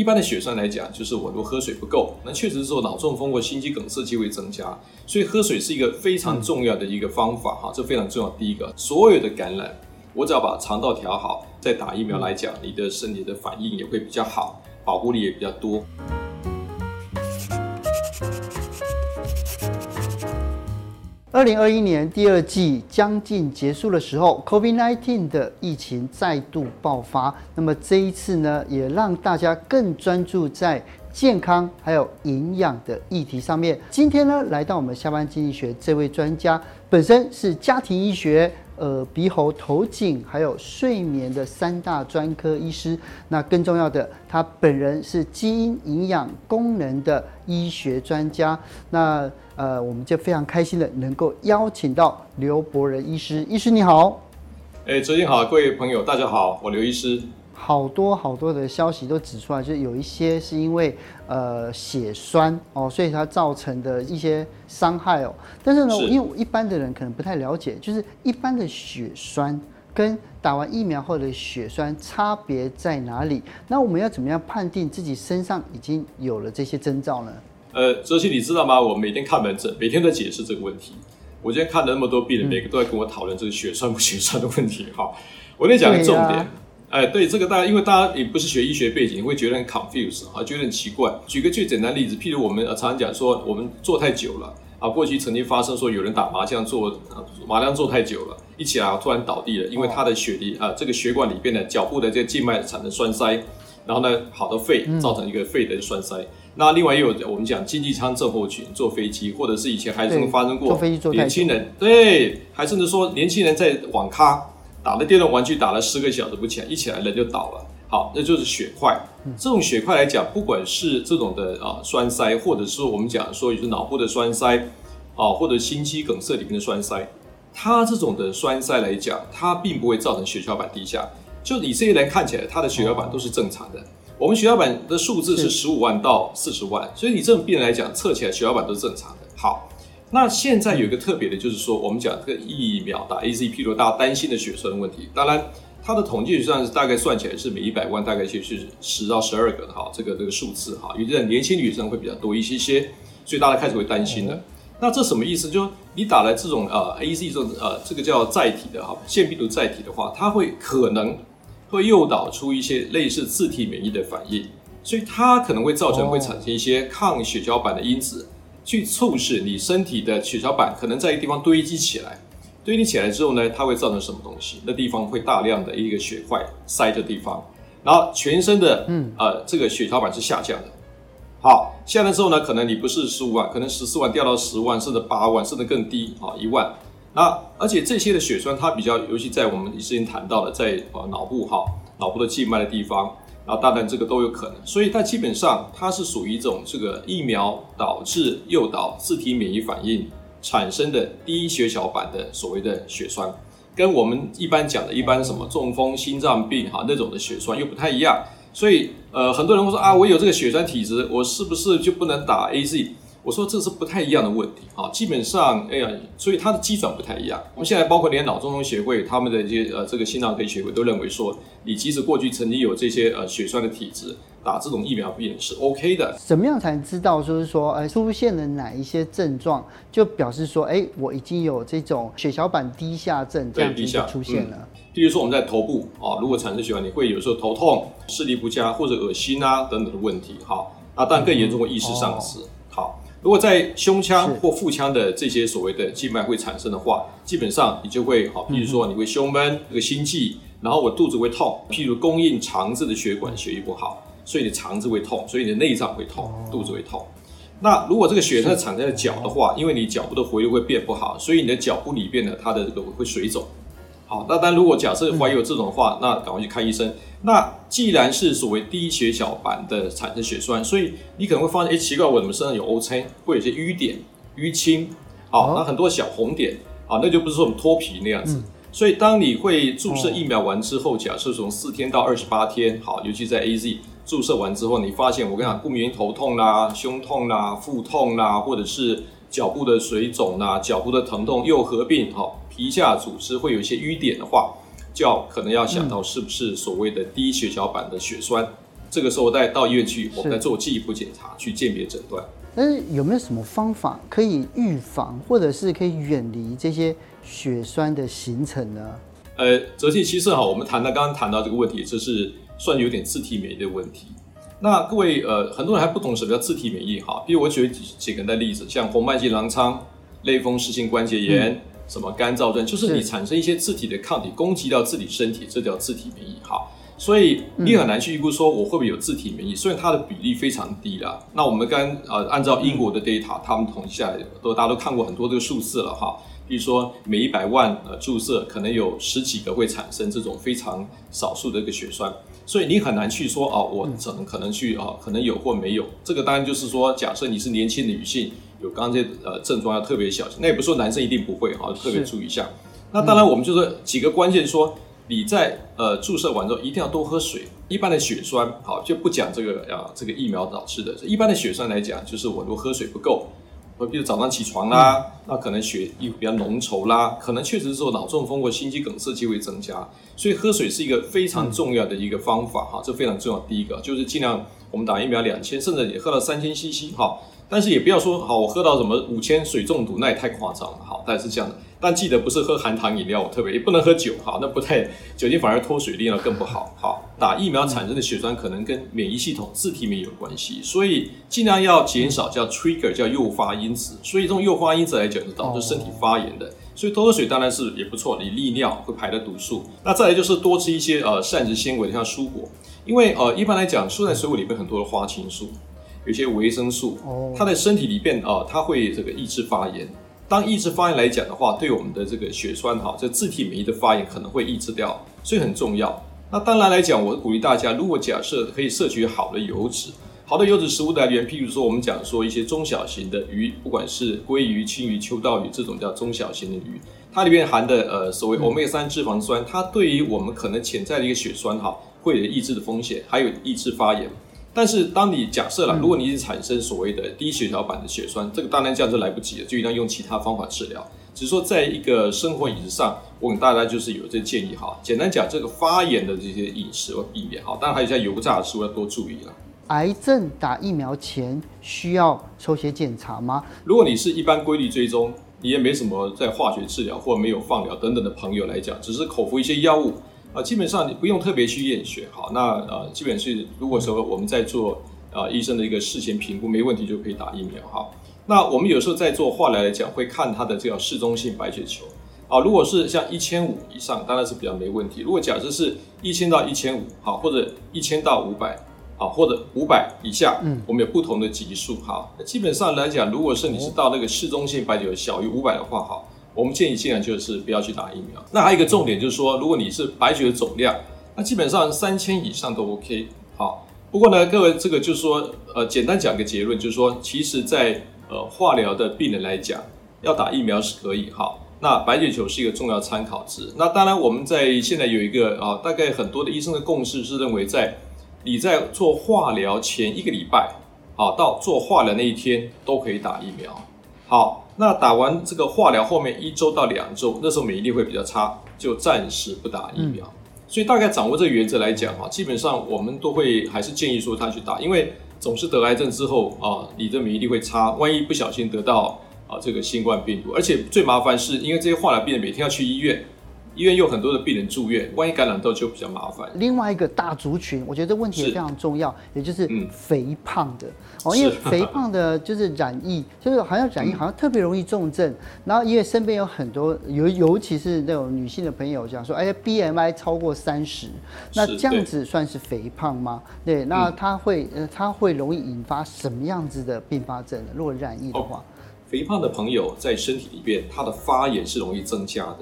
一般的血栓来讲，就是我如果喝水不够，那确实是说脑中风或心肌梗塞机会增加。所以喝水是一个非常重要的一个方法哈，这非常重要。第一个，所有的感染，我只要把肠道调好，再打疫苗来讲，你的身体的反应也会比较好，保护力也比较多。二零二一年第二季将近结束的时候，COVID-19 的疫情再度爆发。那么这一次呢，也让大家更专注在健康还有营养的议题上面。今天呢，来到我们下班经济学这位专家，本身是家庭医学。呃鼻喉头颈还有睡眠的三大专科医师，那更重要的，他本人是基因营养功能的医学专家。那呃，我们就非常开心的能够邀请到刘伯仁医师。医师你好，哎，哲鑫好，各位朋友大家好，我刘医师。好多好多的消息都指出来，就是有一些是因为呃血栓哦，所以它造成的一些伤害哦。但是呢，是因为一般的人可能不太了解，就是一般的血栓跟打完疫苗后的血栓差别在哪里？那我们要怎么样判定自己身上已经有了这些征兆呢？呃，哲熙你知道吗？我每天看门诊，每天都在解释这个问题。我今天看了那么多病人，嗯、每个都在跟我讨论这个血栓不血栓的问题。哈，我跟你讲个重点。哎，对这个大家，因为大家也不是学医学背景，会觉得很 confused 啊，觉得很奇怪。举个最简单例子，譬如我们常常讲说，我们坐太久了啊，过去曾经发生说有人打麻将坐麻将坐太久了，一起来突然倒地了，因为他的血里啊，这个血管里边的脚部的这个静脉产生栓塞，然后呢，好的肺，造成一个肺的栓塞。嗯、那另外也有我们讲经济舱症候群，坐飞机，或者是以前还曾发生过年轻人，对，还甚至说年轻人在网咖。打了电动玩具打了十个小时不起来，一起来人就倒了。好，那就是血块。这种血块来讲，不管是这种的啊栓塞，或者是我们讲说也是脑部的栓塞，啊或者心肌梗塞里面的栓塞，它这种的栓塞来讲，它并不会造成血小板低下。就以这些人看起来，他的血小板都是正常的。我们血小板的数字是十五万到四十万，所以你这种病人来讲，测起来血小板都是正常的。好。那现在有一个特别的，就是说，我们讲这个疫苗打 AZ，譬如大家担心的血栓问题，当然它的统计上是大概算起来是每一百万大概就是十到十二个哈，这个这个数字哈，尤其在年轻女生会比较多一些些，所以大家开始会担心了。那这什么意思？就你打了这种呃 AZ 这种呃这个叫载体的哈，腺病毒载体的话，它会可能会诱导出一些类似自体免疫的反应，所以它可能会造成会产生一些抗血小板的因子。去促使你身体的血小板可能在一个地方堆积起来，堆积起来之后呢，它会造成什么东西？那地方会大量的一个血块塞着地方，然后全身的嗯呃这个血小板是下降的。好，下来之后呢，可能你不是十五万，可能十四万掉到十万，甚至八万，甚至更低啊一万。那而且这些的血栓它比较，尤其在我们之前谈到的，在呃脑部哈脑部的静脉的地方。啊，当然这个都有可能，所以它基本上它是属于一种这个疫苗导致诱导自体免疫反应产生的低血小板的所谓的血栓，跟我们一般讲的一般什么中风、心脏病哈那种的血栓又不太一样，所以呃很多人会说啊，我有这个血栓体质，我是不是就不能打 AZ？我说这是不太一样的问题啊，基本上，哎呀，所以它的基准不太一样。我们现在包括连脑中风协会他们的一些呃这个心脏科学会都认为说，你即使过去曾经有这些呃血栓的体质，打这种疫苗也是 OK 的。怎么样才能知道就是说，呃，出现了哪一些症状，就表示说，哎，我已经有这种血小板低下症这样子就出现了。比如说我们在头部啊，如果产生血管，你会有时候头痛、视力不佳或者恶心啊等等的问题。好，那当然更严重的意识丧失。嗯哦、好。如果在胸腔或腹腔的这些所谓的静脉会产生的话，基本上你就会好，譬如说你会胸闷，这个心悸，然后我肚子会痛，譬如供应肠子的血管血液不好，所以你肠子会痛，所以你的内脏会痛，肚子会痛。那如果这个血它产生在脚的话，因为你脚部的回流会变不好，所以你的脚部里边呢，它的这个会水肿。好，那但如果假设怀疑有这种的话，嗯、那赶快去看医生。那既然是所谓低血小板的产生血栓，所以你可能会发现，哎，奇怪，我怎么身上有 O 青，会有些淤点、淤青，好，那很多小红点，啊，那就不是说我们脱皮那样子。嗯、所以当你会注射疫苗完之后，假设从四天到二十八天，好，尤其在 AZ 注射完之后，你发现我跟你讲，过敏原头痛啦、胸痛啦、腹痛啦，或者是脚部的水肿啊、脚部的疼痛又合并哈。皮下组织会有一些淤点的话，就要可能要想到是不是所谓的低血小板的血栓。这个时候再到医院去，我们再做进一步检查，去鉴别诊断。但是有没有什么方法可以预防，或者是可以远离这些血栓的形成呢？呃，哲契其实哈，我们谈到刚刚谈到这个问题，这是算有点自体免疫的问题。那各位呃，很多人还不懂什么叫自体免疫哈。比如我举几几个的例子，像红斑性狼疮、类风湿性关节炎、嗯、什么干燥症，就是你产生一些自体的抗体攻击到自己身体，这叫自体免疫哈。所以你很难去预估说我会不会有自体免疫，虽然它的比例非常低啦。那我们刚呃按照英国的 data，他们统计下来都大家都看过很多这个数字了哈。比如说每一百万呃注射可能有十几个会产生这种非常少数的一个血栓，所以你很难去说啊，我怎么可能去啊？可能有或没有。这个当然就是说，假设你是年轻的女性，有刚刚这些呃症状要特别小心。那也不是说男生一定不会哈，特别注意一下。那当然我们就是几个关键说。你在呃注射完之后一定要多喝水。一般的血栓，好就不讲这个啊，这个疫苗导致的。一般的血栓来讲，就是我如果喝水不够，我比如早上起床啦，嗯、那可能血液比较浓稠啦，可能确实是说脑中风或心肌梗塞机会增加。所以喝水是一个非常重要的一个方法哈，这非常重要。第一个就是尽量我们打疫苗两千，甚至也喝到三千 CC 哈，但是也不要说好我喝到什么五千水中毒，那也太夸张了好。大概是这样的。但记得不是喝含糖饮料，我特别也不能喝酒，哈，那不太酒精反而脱水力呢更不好。好，打疫苗产生的血栓可能跟免疫系统自体免疫有关系，所以尽量要减少叫 trigger 叫诱发因子。所以这种诱发因子来讲，是导致身体发炎的。所以多喝水当然是也不错，你利尿会排的毒素。那再来就是多吃一些呃膳食纤维，像蔬果，因为呃一般来讲，蔬菜水果里面很多的花青素，有些维生素，它的身体里边啊、呃，它会这个抑制发炎。当抑制发炎来讲的话，对我们的这个血栓哈，这自体免疫的发炎可能会抑制掉，所以很重要。那当然来讲，我鼓励大家，如果假设可以摄取好的油脂，好的油脂食物来源，譬如说我们讲说一些中小型的鱼，不管是鲑鱼、青鱼、秋刀鱼这种叫中小型的鱼，它里面含的呃所谓欧米伽三脂肪酸，它对于我们可能潜在的一个血栓哈，会有抑制的风险，还有抑制发炎。但是，当你假设了，如果你是产生所谓的低血小板的血栓，这个当然这样就来不及了，就一定要用其他方法治疗。只是说，在一个生活饮食上，我给大家就是有这建议哈。简单讲，这个发炎的这些饮食要避免哈。当然，还有像油炸的食物要多注意了。癌症打疫苗前需要抽血检查吗？如果你是一般规律追踪，你也没什么在化学治疗或没有放疗等等的朋友来讲，只是口服一些药物。啊，基本上你不用特别去验血，好，那呃，基本是如果说我们在做啊医生的一个事前评估没问题，就可以打疫苗哈。那我们有时候在做化疗来讲，会看它的这个嗜中性白血球啊，如果是像一千五以上，当然是比较没问题。如果假设是一千到一千五，好，或者一千到五百，好，或者五百以下，嗯，我们有不同的级数哈。基本上来讲，如果是你是到那个适中性白血球小于五百的话，哈。我们建议尽量就是不要去打疫苗。那还有一个重点就是说，如果你是白血的总量，那基本上三千以上都 OK。好，不过呢，各位这个就是说，呃，简单讲个结论，就是说，其实在呃化疗的病人来讲，要打疫苗是可以。好，那白血球是一个重要参考值。那当然，我们在现在有一个啊，大概很多的医生的共识是认为，在你在做化疗前一个礼拜，好，到做化疗那一天都可以打疫苗。好。那打完这个化疗后面一周到两周，那时候免疫力会比较差，就暂时不打疫苗。嗯、所以大概掌握这个原则来讲哈，基本上我们都会还是建议说他去打，因为总是得癌症之后啊，你的免疫力会差，万一不小心得到啊这个新冠病毒，而且最麻烦是因为这些化疗病人每天要去医院。医院有很多的病人住院，万一感染到就比较麻烦。另外一个大族群，我觉得这问题也非常重要，也就是肥胖的哦，因为肥胖的就是染疫，就是好像染疫好像特别容易重症。然后因为身边有很多尤尤其是那种女性的朋友讲说，哎，BMI 超过三十，那这样子算是肥胖吗？对，那它会呃，它会容易引发什么样子的并发症呢？如果染疫的话，肥胖的朋友在身体里边，它的发炎是容易增加的。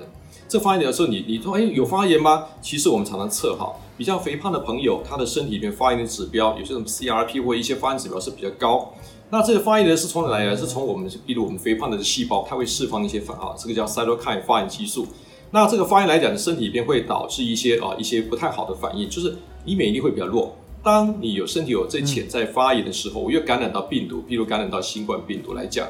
这发炎的时候，你你说，哎，有发炎吗？其实我们常常测哈，比较肥胖的朋友，他的身体里面发炎的指标，有些什么 CRP 或一些发炎指标是比较高。那这个发炎的是从哪来的？是从我们，比如我们肥胖的细胞，它会释放一些反啊，这个叫 cytokine 发炎激素。那这个发炎来讲，身体里面会导致一些啊一些不太好的反应，就是你免疫力会比较弱。当你有身体有这潜在发炎的时候，我又感染到病毒，比如感染到新冠病毒来讲。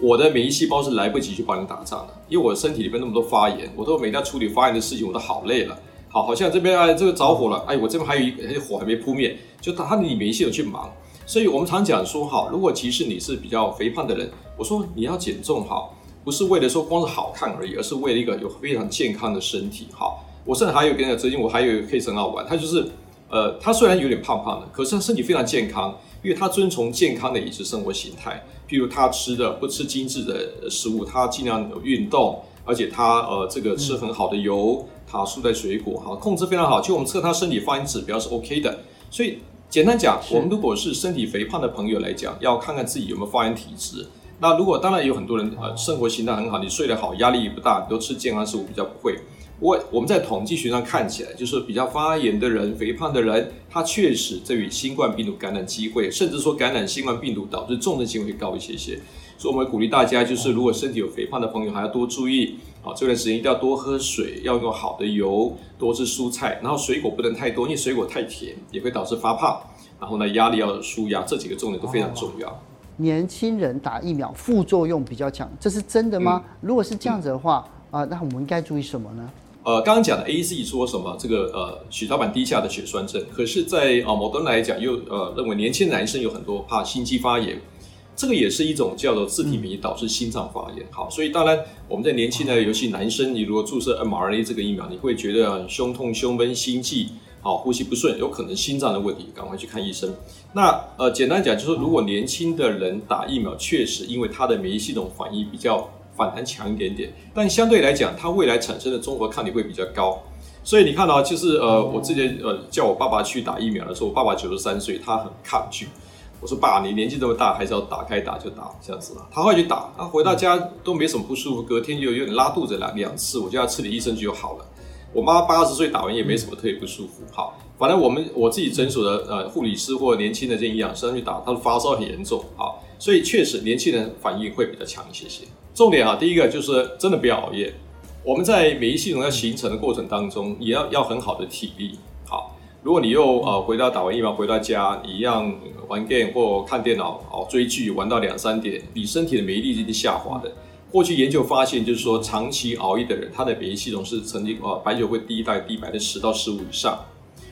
我的免疫细胞是来不及去帮你打仗的，因为我身体里面那么多发炎，我都每天处理发炎的事情，我都好累了。好，好像这边哎这个着火了，哎，我这边还有一火还没扑灭，就他的免疫系统去忙。所以我们常讲说，好，如果其实你是比较肥胖的人，我说你要减重，好，不是为了说光是好看而已，而是为了一个有非常健康的身体，好。我甚至还有跟你讲，最近我还有一个 case 很好玩，他就是，呃，他虽然有点胖胖的，可是他身体非常健康，因为他遵从健康的饮食生活形态，譬如他吃的不吃精致的食物，他尽量有运动，而且他呃这个吃很好的油，他蔬菜水果，哈，控制非常好。其实我们测他身体发炎指标是 OK 的，所以。简单讲，我们如果是身体肥胖的朋友来讲，要看看自己有没有发炎体质。那如果当然有很多人呃生活形态很好，你睡得好，压力也不大，你都吃健康食物比较不会。我我们在统计学上看起来，就是比较发炎的人、肥胖的人，他确实对于新冠病毒感染机会，甚至说感染新冠病毒导致重症机会高一些些。所以我们鼓励大家，就是如果身体有肥胖的朋友，还要多注意。好，这段时间一定要多喝水，要用好的油，多吃蔬菜，然后水果不能太多，因为水果太甜也会导致发胖。然后呢，压力要舒压，这几个重点都非常重要。年轻人打疫苗副作用比较强，这是真的吗？如果是这样子的话，啊、那我们应该注意什么呢？呃，刚刚讲的 AZ 说什么？这个呃，血小板低下的血栓症，可是在，在呃某端来讲，又呃认为年轻男生有很多怕心肌发炎。这个也是一种叫做自体免疫导致心脏发炎，好，所以当然我们在年轻的，尤其男生，你如果注射 mRNA 这个疫苗，你会觉得胸痛、胸闷、心悸，好，呼吸不顺，有可能心脏的问题，赶快去看医生。那呃，简单讲就是，如果年轻的人打疫苗，确实因为他的免疫系统反应比较反弹强一点点，但相对来讲，它未来产生的综合抗体会比较高。所以你看到，就是呃，我之前呃叫我爸爸去打疫苗的时候，我爸爸九十三岁，他很抗拒。我说爸，你年纪这么大，还是要打开打就打这样子嘛。他后来去打，他回到家都没什么不舒服，隔天就有点拉肚子两两次，我叫他吃点益生菌就好了。我妈八十岁打完也没什么特别不舒服。好，反正我们我自己诊所的呃护理师或年轻的这些营养师去打，他的发烧很严重。好，所以确实年轻人反应会比较强一些些。重点啊，第一个就是真的不要熬夜。我们在免疫系统要形成的过程当中，也要要很好的体力。好。如果你又呃回到打完疫苗回到家，一样玩 game 或看电脑哦追剧玩到两三点，你身体的免疫力一定下滑的。过去研究发现，就是说长期熬夜的人，他的免疫系统是曾经呃白酒会低大概低百分之十到十五以上。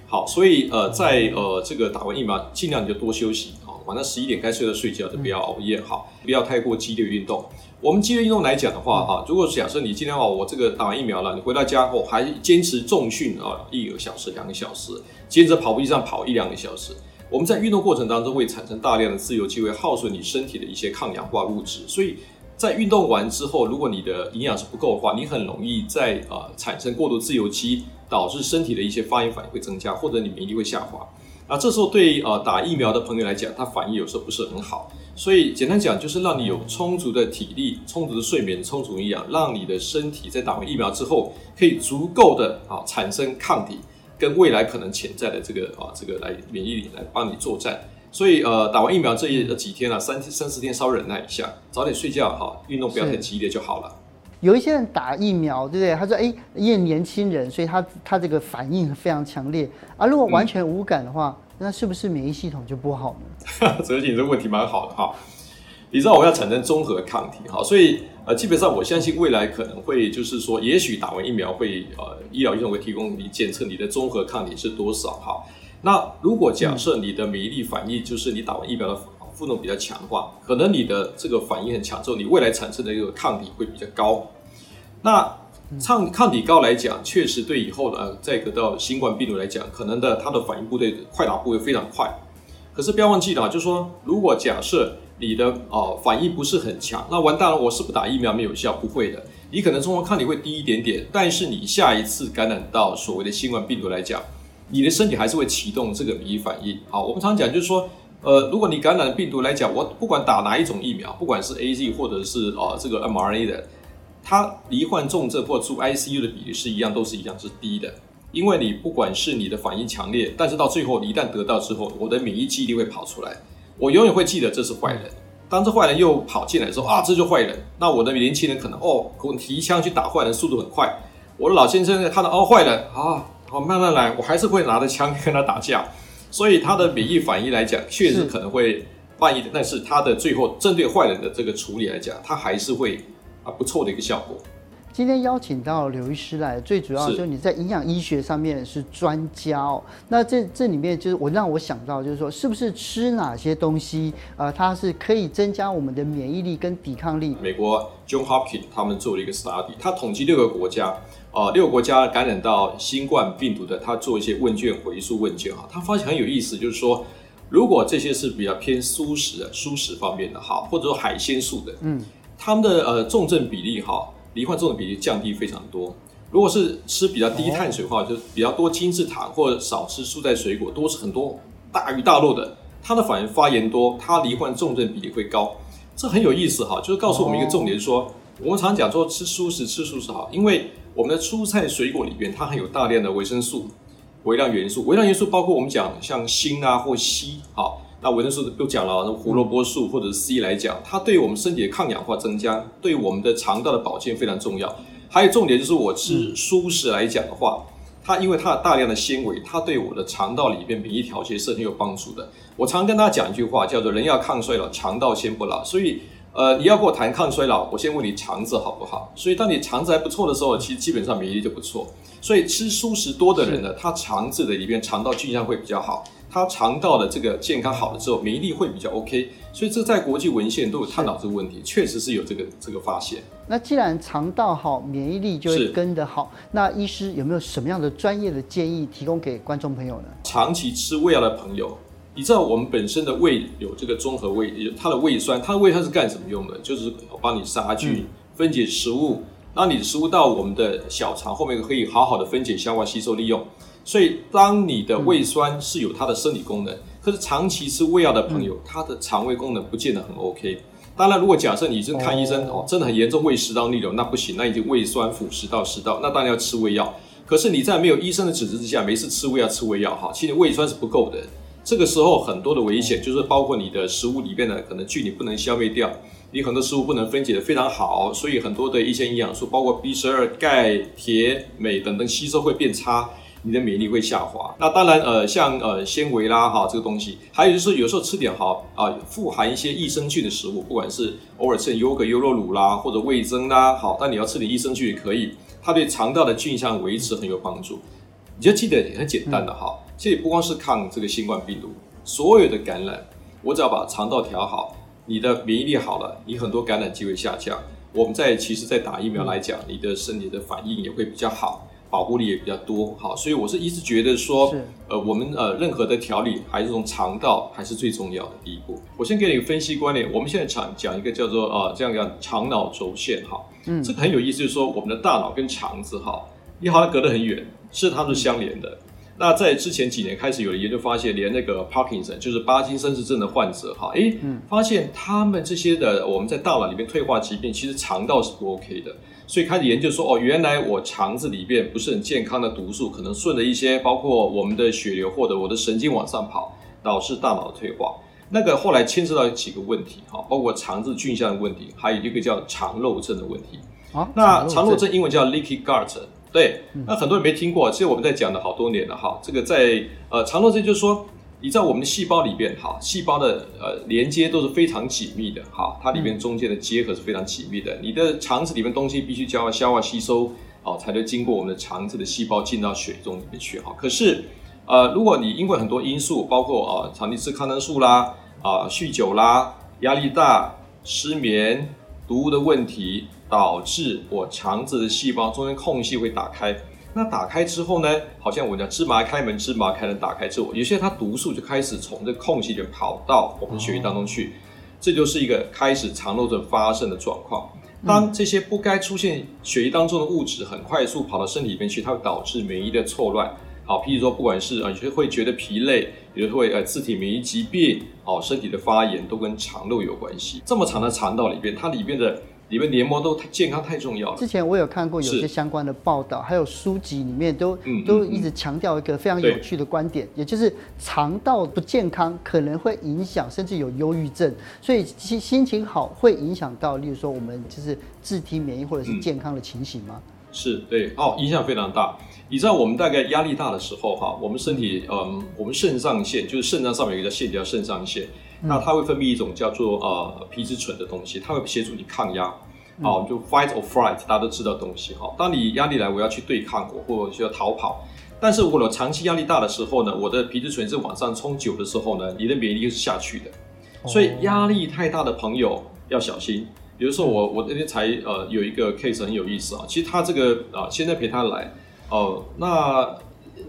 好，所以呃在呃这个打完疫苗，尽量你就多休息啊，晚上十一点该睡的睡觉，就不要熬夜哈，不要太过激烈运动。我们激烈运动来讲的话，哈，如果假设你今天哦，我这个打完疫苗了，你回到家后还坚持重训啊，一个小时、两个小时，接着跑步机上跑一两个小时，我们在运动过程当中会产生大量的自由基，会耗损你身体的一些抗氧化物质，所以在运动完之后，如果你的营养是不够的话，你很容易在呃产生过度自由基，导致身体的一些发炎反应会增加，或者你免疫力会下滑。啊，这时候对呃打疫苗的朋友来讲，他反应有时候不是很好，所以简单讲就是让你有充足的体力、充足的睡眠、充足营养，让你的身体在打完疫苗之后，可以足够的啊产生抗体，跟未来可能潜在的这个啊这个来免疫力来帮你作战。所以呃打完疫苗这一几天啊，三三四天稍微忍耐一下，早点睡觉哈，运动不要太激烈就好了。有一些人打疫苗，对不对？他说：“哎，因为年轻人，所以他他这个反应非常强烈啊。如果完全无感的话，那是不是免疫系统就不好呢？”哲锦，这个问题蛮好的哈。你知道我要产生综合抗体哈，所以呃，基本上我相信未来可能会就是说，也许打完疫苗会呃，医疗系统会提供你检测你的综合抗体是多少哈。那如果假设你的免疫力反应就是你打完疫苗的副作用比较强的话，可能你的这个反应很强之后，你未来产生的一个抗体会比较高。那抗抗体高来讲，确实对以后的再得到新冠病毒来讲，可能的它的反应部队快打部会非常快。可是不要忘记了啊，就是说，如果假设你的呃反应不是很强，那完蛋了，我是不打疫苗没有效？不会的，你可能中和抗体会低一点点，但是你下一次感染到所谓的新冠病毒来讲，你的身体还是会启动这个免疫反应。好，我们常讲就是说。呃，如果你感染病毒来讲，我不管打哪一种疫苗，不管是 AZ 或者是啊、这个 M R A 的，它罹患重症或住 ICU 的比例是一样，都是一样是低的。因为你不管是你的反应强烈，但是到最后你一旦得到之后，我的免疫记忆力会跑出来，我永远会记得这是坏人。当这坏人又跑进来的时候啊，这就坏人。那我的年轻人可能哦，我提枪去打坏人，速度很快。我的老先生看到哦坏人啊，好慢慢来，我还是会拿着枪跟他打架。所以他的免疫反应来讲，确实可能会慢一点，但是他的最后针对坏人的这个处理来讲，他还是会啊不错的一个效果。今天邀请到刘医师来，最主要就是你在营养医学上面是专家哦。那这这里面就是我让我想到，就是说是不是吃哪些东西，呃，它是可以增加我们的免疫力跟抵抗力？美国 John Hopkins 他们做了一个 study，他统计六个国家，呃，六个国家感染到新冠病毒的，他做一些问卷回溯问卷哈，他发现很有意思，就是说。如果这些是比较偏素食的、蔬食方面的哈，或者说海鲜素的，嗯，他们的呃重症比例哈，罹患重症比例降低非常多。如果是吃比较低碳水化，就是比较多精制糖或者少吃蔬菜水果，多吃很多大鱼大肉的，它的反而发炎多，它罹患重症比例会高。这很有意思哈，就是告诉我们一个重点，说我们常讲说吃蔬食吃蔬食好，因为我们的蔬菜水果里边它含有大量的维生素。微量元素，微量元素包括我们讲像锌啊或硒，好，那维生素都讲了，胡萝卜素或者是 C 来讲，它对于我们身体的抗氧化增加，对于我们的肠道的保健非常重要。还有重点就是我吃蔬食来讲的话，它因为它有大量的纤维，它对我的肠道里面免疫调节是很有帮助的。我常跟大家讲一句话，叫做“人要抗衰老，肠道先不老”，所以。呃，你要跟我谈抗衰老，我先问你肠子好不好？所以当你肠子还不错的时候，其实基本上免疫力就不错。所以吃蔬食多的人呢，他肠子的里面肠道菌相会比较好，他肠道的这个健康好了之后，免疫力会比较 OK。所以这在国际文献都有探讨这个问题，确实是有这个这个发现。那既然肠道好，免疫力就会跟得好。那医师有没有什么样的专业的建议提供给观众朋友呢？长期吃胃药的朋友。你知道我们本身的胃有这个综合胃，它的胃酸，它的胃酸是干什么用的？就是帮你杀菌、分解食物，让你的食物到我们的小肠后面可以好好的分解、消化、吸收、利用。所以，当你的胃酸是有它的生理功能，可是长期吃胃药的朋友，他的肠胃功能不见得很 OK。当然，如果假设你是看医生哦，真的很严重，胃食道逆流，那不行，那已经胃酸腐蚀到食道，那当然要吃胃药。可是你在没有医生的指示之下，没事吃胃药吃胃药哈，其实胃酸是不够的。这个时候很多的危险，就是包括你的食物里面的可能菌你不能消灭掉，你很多食物不能分解得非常好，所以很多的一些营养素，包括 B 十二、钙、铁、镁等等吸收会变差，你的免疫力会下滑。那当然，呃，像呃纤维啦哈这个东西，还有就是有时候吃点好啊，富含一些益生菌的食物，不管是偶尔吃点优格、优酪乳啦，或者味增啦，好，但你要吃点益生菌也可以，它对肠道的菌相维持很有帮助。你就记得很简单的哈。嗯也不光是抗这个新冠病毒，所有的感染，我只要把肠道调好，你的免疫力好了，你很多感染机会下降。我们在其实，在打疫苗来讲，你的身体的反应也会比较好，保护力也比较多。好，所以我是一直觉得说，呃，我们呃任何的调理还是从肠道还是最重要的第一步。我先给你一个分析观点，我们现在讲讲一个叫做呃这样讲肠脑轴线哈，嗯，这个很有意思，就是说我们的大脑跟肠子哈，你好像隔得很远，是它是相连的。那在之前几年开始有研究发现，连那个 Parkinson 就是巴金森氏症的患者，哈，诶，发现他们这些的我们在大脑里面退化疾病，其实肠道是不 OK 的，所以开始研究说，哦，原来我肠子里边不是很健康的毒素，可能顺着一些包括我们的血流或者我的神经往上跑，导致大脑退化。那个后来牵涉到几个问题，哈，包括肠子菌相的问题，还有一个叫肠漏症的问题。啊，那肠漏症英文叫 Leaky Gut。对，那很多人没听过，其实我们在讲了好多年了哈。这个在呃肠漏症就是说，你在我们的细胞里边哈，细胞的呃连接都是非常紧密的哈，它里面中间的结合是非常紧密的。你的肠子里面东西必须消化消化吸收哦，才能经过我们的肠子的细胞进到血中里面去哈。可是呃，如果你因为很多因素，包括啊长期吃抗生素啦啊酗酒啦、压力大、失眠、毒物的问题。导致我肠子的细胞中间空隙会打开，那打开之后呢，好像我讲芝麻开门，芝麻开门打开之后，有些它毒素就开始从这空隙就跑到我们血液当中去，这就是一个开始肠漏症发生的状况。当这些不该出现血液当中的物质很快速跑到身体里面去，它会导致免疫的错乱。好，譬如说不管是啊，有些会觉得疲累，有些会呃自体免疫疾病，哦，身体的发炎都跟肠漏有关系。这么长的肠道里边，它里边的。里面黏膜都太健康太重要了。之前我有看过有些相关的报道，还有书籍里面都都一直强调一个非常有趣的观点，也就是肠道不健康可能会影响，甚至有忧郁症。所以心心情好会影响到，例如说我们就是自体免疫或者是健康的情形吗？是对哦，影响非常大。你知道我们大概压力大的时候哈，我们身体嗯，我们肾上腺就是肾脏上面有一个线叫肾上腺。那它会分泌一种叫做呃皮质醇的东西，它会协助你抗压。好，就 fight or flight，大家都知道的东西哈。当你压力来，我要去对抗我，或者需要逃跑。但是我长期压力大的时候呢，我的皮质醇是往上冲久的时候呢，你的免疫力是下去的。所以压力太大的朋友要小心。比如说我我那天才呃有一个 case 很有意思啊，其实他这个啊、呃、现在陪他来哦、呃，那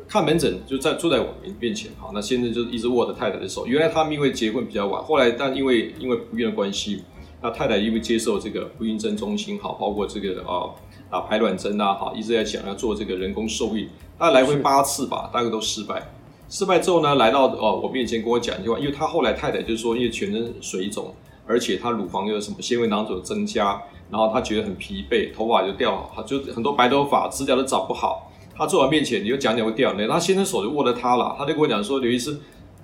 看门诊就在坐在我面前哈，那现在就一直握着太太的手。原来他们因为结婚比较晚，后来但因为因为不孕的关系。那太太因为接受这个不孕症中心哈，包括这个啊啊排卵针啊哈，一直在想要做这个人工受孕，大概来回八次吧，大概都失败。失败之后呢，来到哦我面前跟我讲一句话，因为他后来太太就是说，因为全身水肿，而且他乳房又有什么纤维囊肿增加，然后他觉得很疲惫，头发就掉，就很多白头发，指甲都长不好。他坐我面前，你就讲讲会掉泪，他先生手就握着他了，他就跟我讲说，刘医师。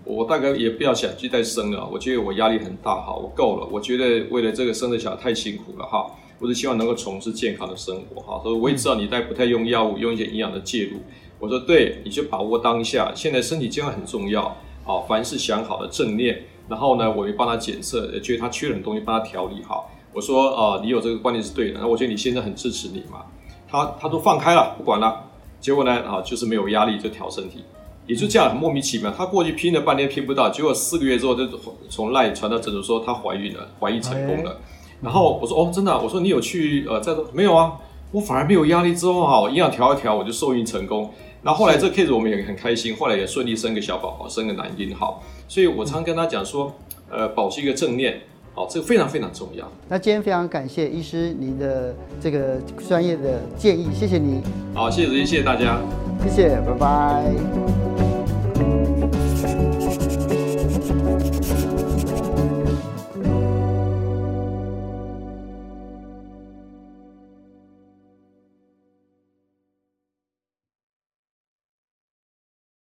我大概也不要想去再生了，我觉得我压力很大哈，我够了。我觉得为了这个生的小孩太辛苦了哈，我是希望能够从事健康的生活哈。所以我也知道你在不太用药物，用一些营养的介入。我说对，你就把握当下，现在身体健康很重要啊。凡事想好的正念，然后呢，我也帮他检测，觉得他缺什么东西，帮他调理好。我说啊，你有这个观念是对的，那我觉得你现在很支持你嘛。他他都放开了，不管了。结果呢啊，就是没有压力就调身体。也就这样很莫名其妙，她过去拼了半天拼不到，结果四个月之后就从赖传到诊所说她怀孕了，怀孕成功了。然后我说哦，真的啊？我说你有去呃在没有啊？我反而没有压力之后哈，营养调一调我就受孕成功。然后后来这个 case 我们也很开心，后来也顺利生个小宝宝，生个男婴哈。所以我常跟他讲说，呃，保持一个正念，好，这个非常非常重要。那今天非常感谢医师您的这个专业的建议，谢谢你。好，谢谢谢谢大家，谢谢，拜拜。